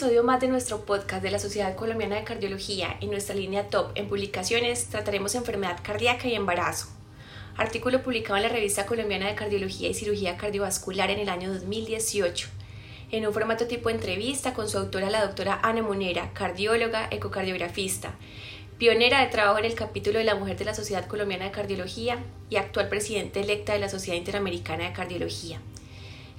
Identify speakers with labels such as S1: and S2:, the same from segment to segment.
S1: episodio más de nuestro podcast de la Sociedad Colombiana de Cardiología, en nuestra línea top en publicaciones, trataremos enfermedad cardíaca y embarazo. Artículo publicado en la Revista Colombiana de Cardiología y Cirugía Cardiovascular en el año 2018, en un formato tipo entrevista con su autora, la doctora Ana Monera, cardióloga, ecocardiografista, pionera de trabajo en el capítulo de la mujer de la Sociedad Colombiana de Cardiología y actual presidente electa de la Sociedad Interamericana de Cardiología.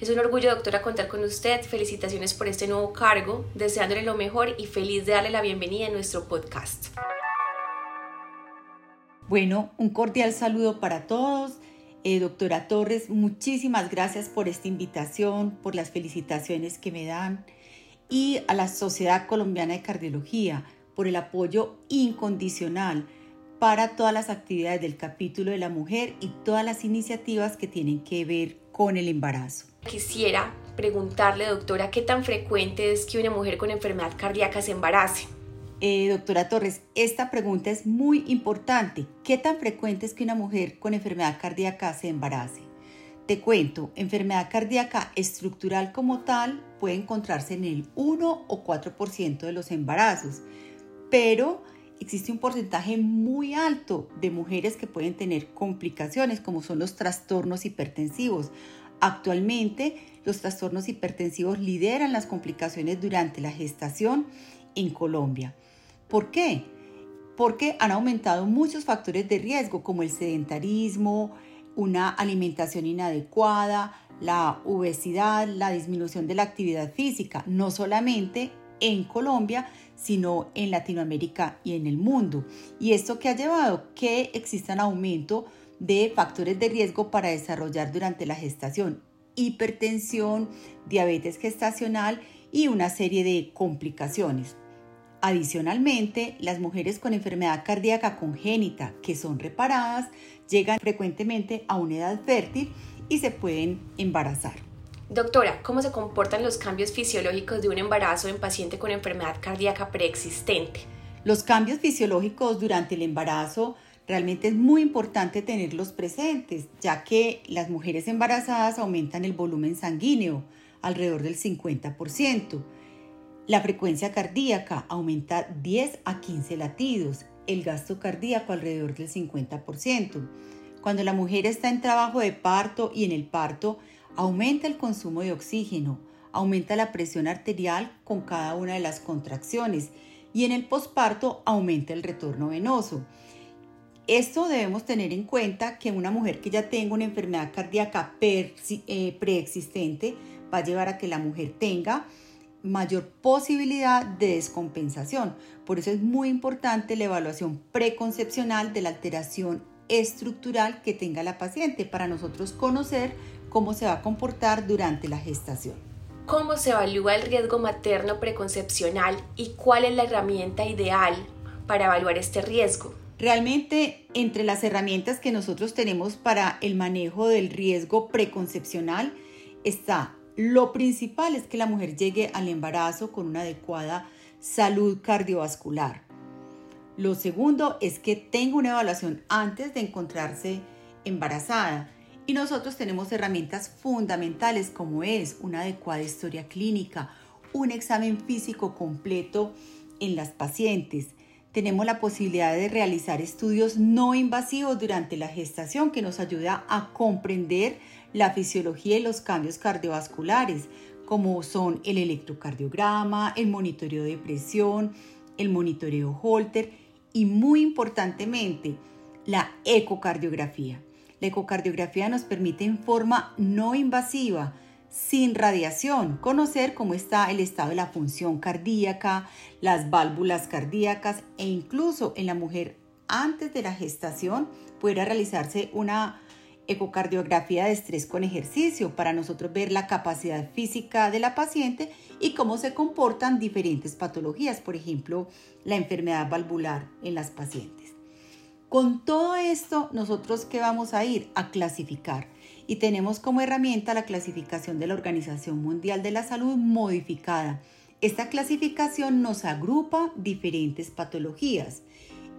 S1: Es un orgullo, doctora, contar con usted. Felicitaciones por este nuevo cargo, deseándole lo mejor y feliz de darle la bienvenida a nuestro podcast.
S2: Bueno, un cordial saludo para todos. Eh, doctora Torres, muchísimas gracias por esta invitación, por las felicitaciones que me dan y a la Sociedad Colombiana de Cardiología por el apoyo incondicional para todas las actividades del capítulo de la mujer y todas las iniciativas que tienen que ver con el embarazo.
S1: Quisiera preguntarle, doctora, ¿qué tan frecuente es que una mujer con enfermedad cardíaca se embarace?
S2: Eh, doctora Torres, esta pregunta es muy importante. ¿Qué tan frecuente es que una mujer con enfermedad cardíaca se embarace? Te cuento, enfermedad cardíaca estructural como tal puede encontrarse en el 1 o 4% de los embarazos, pero existe un porcentaje muy alto de mujeres que pueden tener complicaciones como son los trastornos hipertensivos. Actualmente los trastornos hipertensivos lideran las complicaciones durante la gestación en Colombia. ¿Por qué? Porque han aumentado muchos factores de riesgo como el sedentarismo, una alimentación inadecuada, la obesidad, la disminución de la actividad física, no solamente en Colombia, sino en Latinoamérica y en el mundo. Y esto que ha llevado que exista un aumento de factores de riesgo para desarrollar durante la gestación hipertensión, diabetes gestacional y una serie de complicaciones. Adicionalmente, las mujeres con enfermedad cardíaca congénita que son reparadas llegan frecuentemente a una edad fértil y se pueden embarazar.
S1: Doctora, ¿cómo se comportan los cambios fisiológicos de un embarazo en paciente con enfermedad cardíaca preexistente?
S2: Los cambios fisiológicos durante el embarazo realmente es muy importante tenerlos presentes, ya que las mujeres embarazadas aumentan el volumen sanguíneo alrededor del 50%. La frecuencia cardíaca aumenta 10 a 15 latidos, el gasto cardíaco alrededor del 50%. Cuando la mujer está en trabajo de parto y en el parto, aumenta el consumo de oxígeno, aumenta la presión arterial con cada una de las contracciones y en el posparto aumenta el retorno venoso. Esto debemos tener en cuenta que una mujer que ya tenga una enfermedad cardíaca eh, preexistente va a llevar a que la mujer tenga mayor posibilidad de descompensación. Por eso es muy importante la evaluación preconcepcional de la alteración estructural que tenga la paciente para nosotros conocer cómo se va a comportar durante la gestación.
S1: ¿Cómo se evalúa el riesgo materno preconcepcional y cuál es la herramienta ideal para evaluar este riesgo?
S2: Realmente entre las herramientas que nosotros tenemos para el manejo del riesgo preconcepcional está lo principal es que la mujer llegue al embarazo con una adecuada salud cardiovascular. Lo segundo es que tenga una evaluación antes de encontrarse embarazada y nosotros tenemos herramientas fundamentales como es una adecuada historia clínica, un examen físico completo en las pacientes. Tenemos la posibilidad de realizar estudios no invasivos durante la gestación que nos ayuda a comprender la fisiología y los cambios cardiovasculares, como son el electrocardiograma, el monitoreo de presión, el monitoreo Holter y muy importantemente la ecocardiografía. La ecocardiografía nos permite en forma no invasiva, sin radiación, conocer cómo está el estado de la función cardíaca, las válvulas cardíacas e incluso en la mujer antes de la gestación pudiera realizarse una ecocardiografía de estrés con ejercicio para nosotros ver la capacidad física de la paciente y cómo se comportan diferentes patologías, por ejemplo, la enfermedad valvular en las pacientes. Con todo esto, nosotros qué vamos a ir a clasificar y tenemos como herramienta la clasificación de la Organización Mundial de la Salud modificada. Esta clasificación nos agrupa diferentes patologías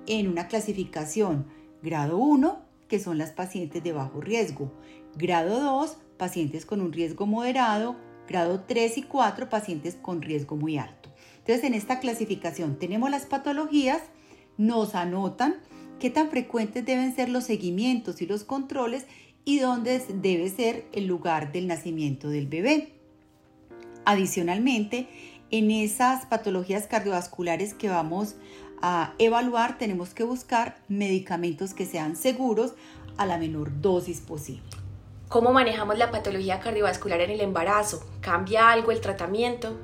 S2: en una clasificación grado 1, que son las pacientes de bajo riesgo, grado 2, pacientes con un riesgo moderado, grado 3 y 4, pacientes con riesgo muy alto. Entonces, en esta clasificación tenemos las patologías, nos anotan qué tan frecuentes deben ser los seguimientos y los controles y dónde debe ser el lugar del nacimiento del bebé. Adicionalmente, en esas patologías cardiovasculares que vamos a evaluar, tenemos que buscar medicamentos que sean seguros a la menor dosis posible.
S1: ¿Cómo manejamos la patología cardiovascular en el embarazo? ¿Cambia algo el tratamiento?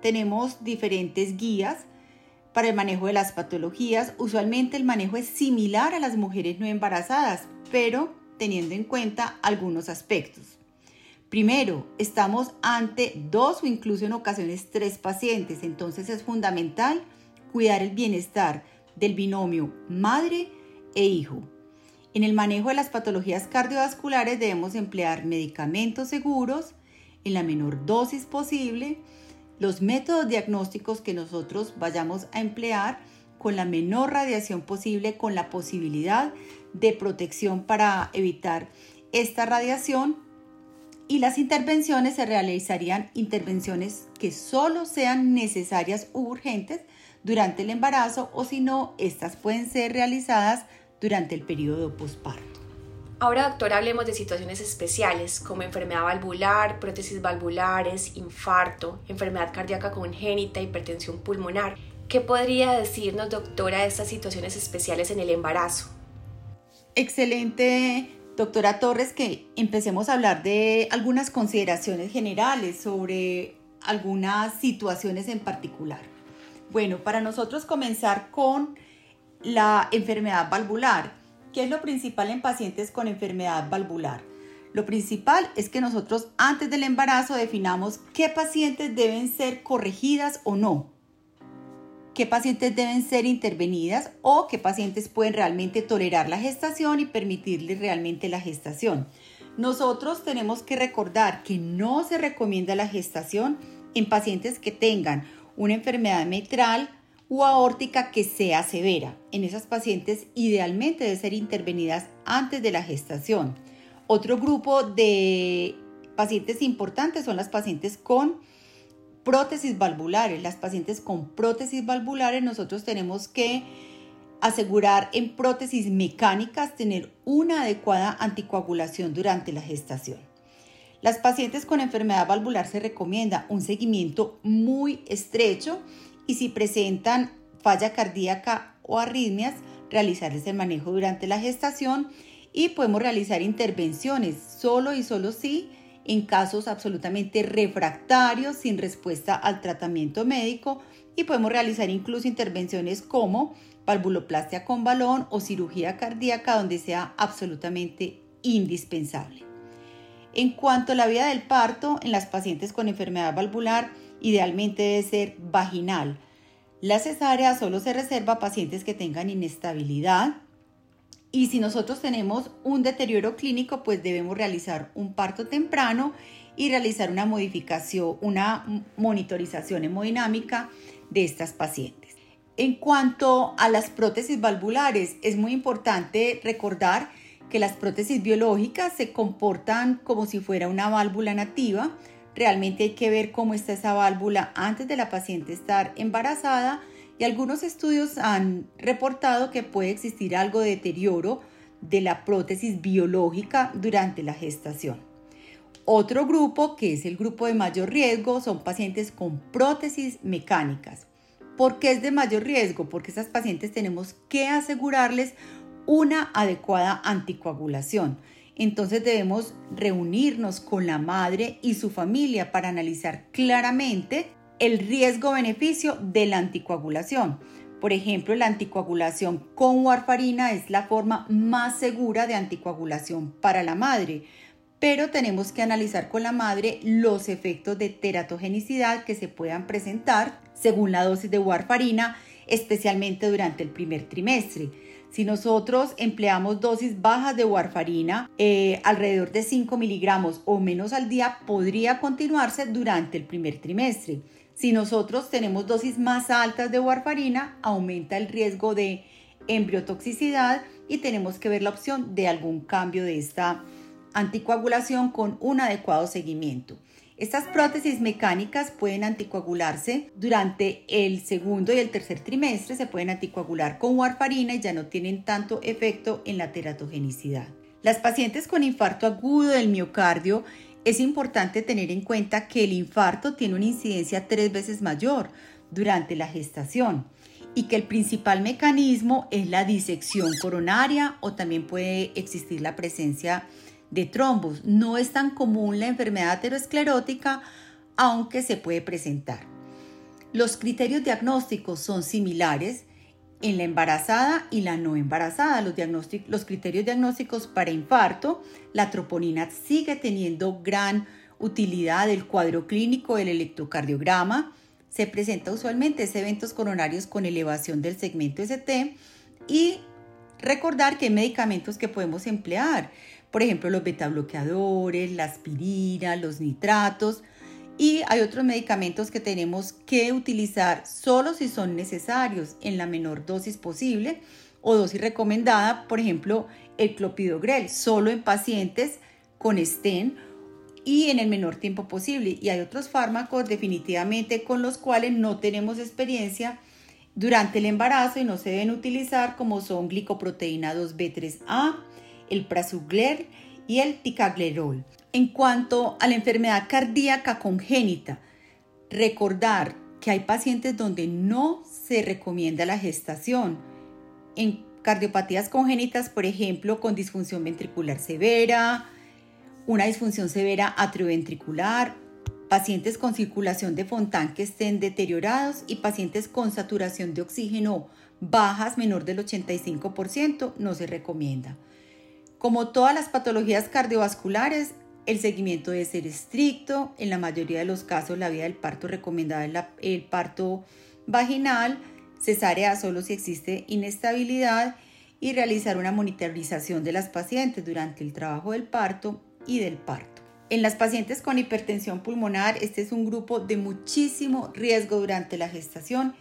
S2: Tenemos diferentes guías para el manejo de las patologías. Usualmente el manejo es similar a las mujeres no embarazadas, pero teniendo en cuenta algunos aspectos. Primero, estamos ante dos o incluso en ocasiones tres pacientes, entonces es fundamental cuidar el bienestar del binomio madre e hijo. En el manejo de las patologías cardiovasculares debemos emplear medicamentos seguros en la menor dosis posible, los métodos diagnósticos que nosotros vayamos a emplear con la menor radiación posible, con la posibilidad de protección para evitar esta radiación y las intervenciones se realizarían intervenciones que solo sean necesarias u urgentes durante el embarazo o si no, estas pueden ser realizadas durante el periodo postparto.
S1: Ahora, doctor, hablemos de situaciones especiales como enfermedad valvular, prótesis valvulares, infarto, enfermedad cardíaca congénita, hipertensión pulmonar. ¿Qué podría decirnos, doctora, de estas situaciones especiales en el embarazo?
S2: Excelente doctora Torres, que empecemos a hablar de algunas consideraciones generales sobre algunas situaciones en particular. Bueno, para nosotros comenzar con la enfermedad valvular. ¿Qué es lo principal en pacientes con enfermedad valvular? Lo principal es que nosotros antes del embarazo definamos qué pacientes deben ser corregidas o no qué pacientes deben ser intervenidas o qué pacientes pueden realmente tolerar la gestación y permitirles realmente la gestación. Nosotros tenemos que recordar que no se recomienda la gestación en pacientes que tengan una enfermedad mitral o aórtica que sea severa. En esas pacientes idealmente deben ser intervenidas antes de la gestación. Otro grupo de pacientes importantes son las pacientes con prótesis valvulares. Las pacientes con prótesis valvulares nosotros tenemos que asegurar en prótesis mecánicas tener una adecuada anticoagulación durante la gestación. Las pacientes con enfermedad valvular se recomienda un seguimiento muy estrecho y si presentan falla cardíaca o arritmias, realizarles el manejo durante la gestación y podemos realizar intervenciones solo y solo si en casos absolutamente refractarios sin respuesta al tratamiento médico y podemos realizar incluso intervenciones como valvuloplastia con balón o cirugía cardíaca donde sea absolutamente indispensable. En cuanto a la vía del parto, en las pacientes con enfermedad valvular, idealmente debe ser vaginal. La cesárea solo se reserva a pacientes que tengan inestabilidad, y si nosotros tenemos un deterioro clínico, pues debemos realizar un parto temprano y realizar una modificación, una monitorización hemodinámica de estas pacientes. En cuanto a las prótesis valvulares, es muy importante recordar que las prótesis biológicas se comportan como si fuera una válvula nativa. Realmente hay que ver cómo está esa válvula antes de la paciente estar embarazada y algunos estudios han reportado que puede existir algo de deterioro de la prótesis biológica durante la gestación. Otro grupo, que es el grupo de mayor riesgo, son pacientes con prótesis mecánicas. ¿Por qué es de mayor riesgo? Porque estas pacientes tenemos que asegurarles una adecuada anticoagulación. Entonces debemos reunirnos con la madre y su familia para analizar claramente el riesgo-beneficio de la anticoagulación. Por ejemplo, la anticoagulación con warfarina es la forma más segura de anticoagulación para la madre, pero tenemos que analizar con la madre los efectos de teratogenicidad que se puedan presentar según la dosis de warfarina, especialmente durante el primer trimestre. Si nosotros empleamos dosis bajas de warfarina, eh, alrededor de 5 miligramos o menos al día, podría continuarse durante el primer trimestre. Si nosotros tenemos dosis más altas de warfarina, aumenta el riesgo de embriotoxicidad y tenemos que ver la opción de algún cambio de esta anticoagulación con un adecuado seguimiento. Estas prótesis mecánicas pueden anticoagularse durante el segundo y el tercer trimestre, se pueden anticoagular con warfarina y ya no tienen tanto efecto en la teratogenicidad. Las pacientes con infarto agudo del miocardio es importante tener en cuenta que el infarto tiene una incidencia tres veces mayor durante la gestación y que el principal mecanismo es la disección coronaria o también puede existir la presencia de trombos. No es tan común la enfermedad aterosclerótica, aunque se puede presentar. Los criterios diagnósticos son similares en la embarazada y la no embarazada. Los, los criterios diagnósticos para infarto, la troponina sigue teniendo gran utilidad del cuadro clínico del electrocardiograma. Se presenta usualmente eventos coronarios con elevación del segmento ST y recordar que hay medicamentos que podemos emplear por ejemplo los betabloqueadores, la aspirina, los nitratos. Y hay otros medicamentos que tenemos que utilizar solo si son necesarios en la menor dosis posible o dosis recomendada, por ejemplo, el clopidogrel, solo en pacientes con STEN y en el menor tiempo posible. Y hay otros fármacos definitivamente con los cuales no tenemos experiencia durante el embarazo y no se deben utilizar como son glicoproteína 2B3A, el prasugler y el ticaglerol. En cuanto a la enfermedad cardíaca congénita, recordar que hay pacientes donde no se recomienda la gestación. En cardiopatías congénitas, por ejemplo, con disfunción ventricular severa, una disfunción severa atrioventricular, pacientes con circulación de Fontán que estén deteriorados y pacientes con saturación de oxígeno bajas menor del 85% no se recomienda. Como todas las patologías cardiovasculares, el seguimiento debe ser estricto. En la mayoría de los casos, la vía del parto recomendada es el parto vaginal, cesárea solo si existe inestabilidad y realizar una monitorización de las pacientes durante el trabajo del parto y del parto. En las pacientes con hipertensión pulmonar, este es un grupo de muchísimo riesgo durante la gestación.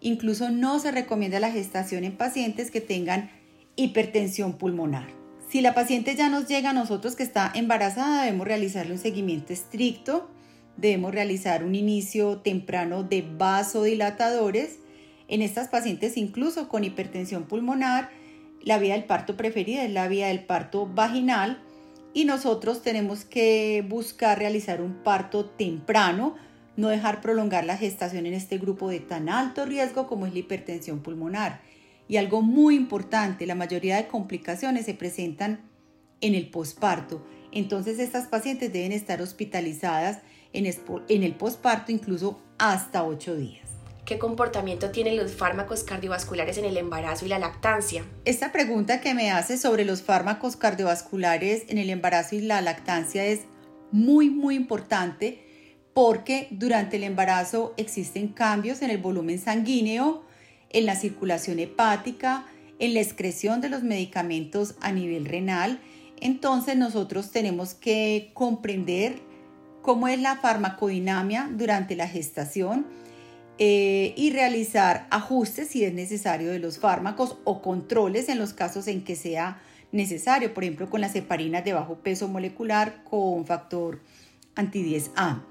S2: Incluso no se recomienda la gestación en pacientes que tengan hipertensión pulmonar. Si la paciente ya nos llega a nosotros que está embarazada, debemos realizarle un seguimiento estricto, debemos realizar un inicio temprano de vasodilatadores. En estas pacientes, incluso con hipertensión pulmonar, la vía del parto preferida es la vía del parto vaginal y nosotros tenemos que buscar realizar un parto temprano, no dejar prolongar la gestación en este grupo de tan alto riesgo como es la hipertensión pulmonar. Y algo muy importante, la mayoría de complicaciones se presentan en el posparto. Entonces estas pacientes deben estar hospitalizadas en, el posparto incluso hasta 8 días.
S1: ¿Qué comportamiento tienen los fármacos cardiovasculares en el embarazo y la lactancia?
S2: Esta pregunta que me hace sobre los fármacos cardiovasculares en el embarazo y la lactancia es muy, muy importante porque durante el embarazo existen cambios en el volumen sanguíneo, en la circulación hepática, en la excreción de los medicamentos a nivel renal. Entonces nosotros tenemos que comprender cómo es la farmacodinamia durante la gestación eh, y realizar ajustes si es necesario de los fármacos o controles en los casos en que sea necesario, por ejemplo con las heparinas de bajo peso molecular con factor anti-10A.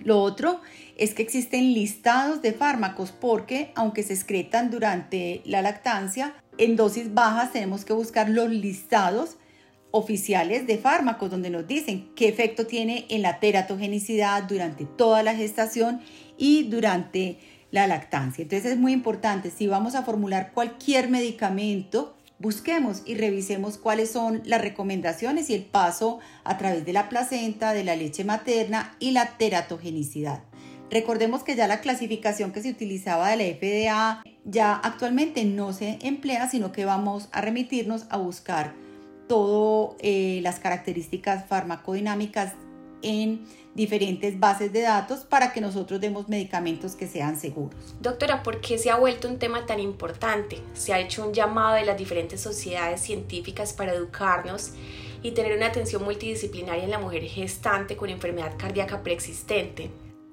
S2: Lo otro es que existen listados de fármacos porque aunque se excretan durante la lactancia, en dosis bajas tenemos que buscar los listados oficiales de fármacos donde nos dicen qué efecto tiene en la teratogenicidad durante toda la gestación y durante la lactancia. Entonces es muy importante, si vamos a formular cualquier medicamento, busquemos y revisemos cuáles son las recomendaciones y el paso a través de la placenta, de la leche materna y la teratogenicidad. Recordemos que ya la clasificación que se utilizaba de la FDA ya actualmente no se emplea, sino que vamos a remitirnos a buscar todas eh, las características farmacodinámicas en diferentes bases de datos para que nosotros demos medicamentos que sean seguros.
S1: Doctora, ¿por qué se ha vuelto un tema tan importante? Se ha hecho un llamado de las diferentes sociedades científicas para educarnos y tener una atención multidisciplinaria en la mujer gestante con enfermedad cardíaca preexistente.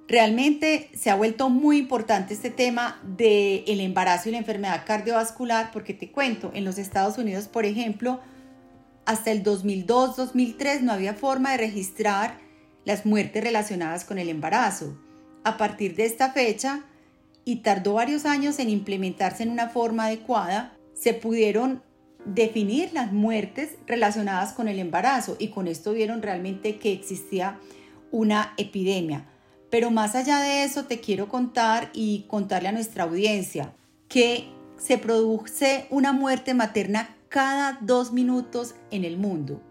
S2: Realmente se ha vuelto muy importante este tema del el embarazo y la enfermedad cardiovascular porque te cuento, en los Estados Unidos, por ejemplo, hasta el 2002-2003 no había forma de registrar las muertes relacionadas con el embarazo. A partir de esta fecha, y tardó varios años en implementarse en una forma adecuada, se pudieron definir las muertes relacionadas con el embarazo y con esto vieron realmente que existía una epidemia. Pero más allá de eso te quiero contar y contarle a nuestra audiencia que se produce una muerte materna cada dos minutos en el mundo.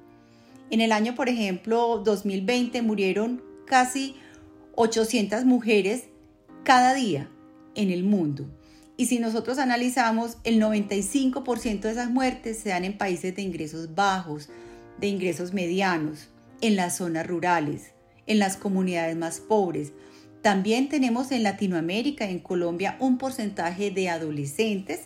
S2: En el año, por ejemplo, 2020 murieron casi 800 mujeres cada día en el mundo. Y si nosotros analizamos, el 95% de esas muertes se dan en países de ingresos bajos, de ingresos medianos, en las zonas rurales, en las comunidades más pobres. También tenemos en Latinoamérica, en Colombia, un porcentaje de adolescentes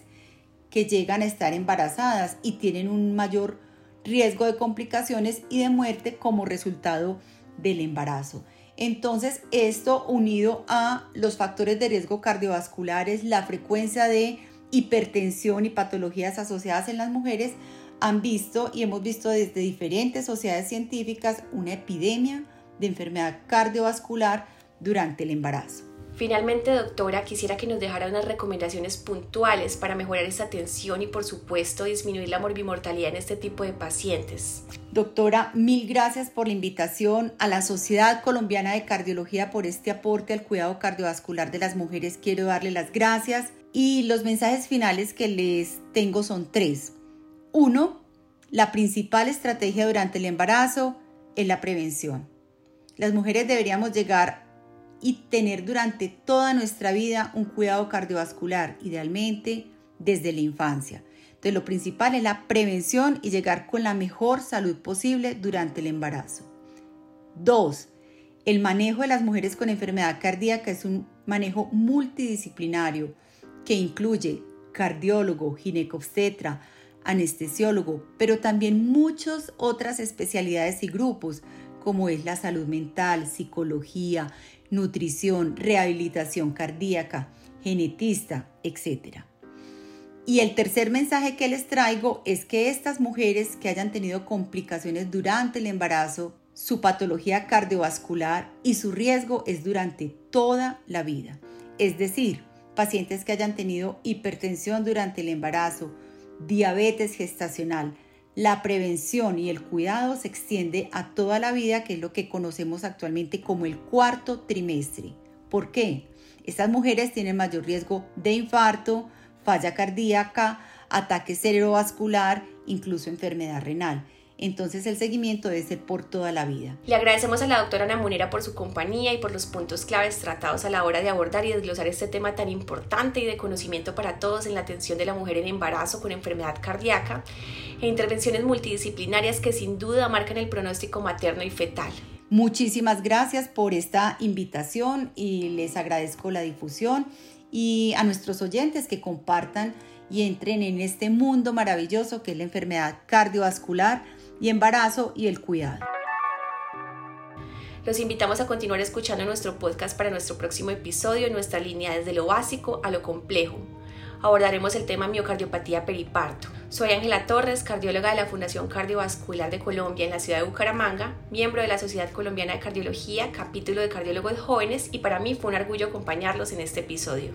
S2: que llegan a estar embarazadas y tienen un mayor riesgo de complicaciones y de muerte como resultado del embarazo. Entonces, esto unido a los factores de riesgo cardiovasculares, la frecuencia de hipertensión y patologías asociadas en las mujeres, han visto y hemos visto desde diferentes sociedades científicas una epidemia de enfermedad cardiovascular durante el embarazo.
S1: Finalmente, doctora, quisiera que nos dejara unas recomendaciones puntuales para mejorar esta atención y, por supuesto, disminuir la morbimortalidad en este tipo de pacientes.
S2: Doctora, mil gracias por la invitación a la Sociedad Colombiana de Cardiología por este aporte al cuidado cardiovascular de las mujeres. Quiero darle las gracias y los mensajes finales que les tengo son tres. Uno, la principal estrategia durante el embarazo es la prevención. Las mujeres deberíamos llegar y tener durante toda nuestra vida un cuidado cardiovascular, idealmente desde la infancia. Entonces lo principal es la prevención y llegar con la mejor salud posible durante el embarazo. Dos, el manejo de las mujeres con enfermedad cardíaca es un manejo multidisciplinario que incluye cardiólogo, ginecobstetra, anestesiólogo, pero también muchas otras especialidades y grupos como es la salud mental, psicología, nutrición, rehabilitación cardíaca, genetista, etc. Y el tercer mensaje que les traigo es que estas mujeres que hayan tenido complicaciones durante el embarazo, su patología cardiovascular y su riesgo es durante toda la vida. Es decir, pacientes que hayan tenido hipertensión durante el embarazo, diabetes gestacional, la prevención y el cuidado se extiende a toda la vida, que es lo que conocemos actualmente como el cuarto trimestre. ¿Por qué? Estas mujeres tienen mayor riesgo de infarto, falla cardíaca, ataque cerebrovascular, incluso enfermedad renal entonces el seguimiento debe ser por toda la vida.
S1: Le agradecemos a la doctora Ana Munera por su compañía y por los puntos claves tratados a la hora de abordar y desglosar este tema tan importante y de conocimiento para todos en la atención de la mujer en embarazo con enfermedad cardíaca e intervenciones multidisciplinarias que sin duda marcan el pronóstico materno y fetal.
S2: Muchísimas gracias por esta invitación y les agradezco la difusión y a nuestros oyentes que compartan y entren en este mundo maravilloso que es la enfermedad cardiovascular y embarazo y el cuidado.
S1: Los invitamos a continuar escuchando nuestro podcast para nuestro próximo episodio nuestra línea desde lo básico a lo complejo. Abordaremos el tema miocardiopatía periparto. Soy Ángela Torres, cardióloga de la Fundación Cardiovascular de Colombia en la ciudad de Bucaramanga, miembro de la Sociedad Colombiana de Cardiología, capítulo de cardiólogos jóvenes y para mí fue un orgullo acompañarlos en este episodio.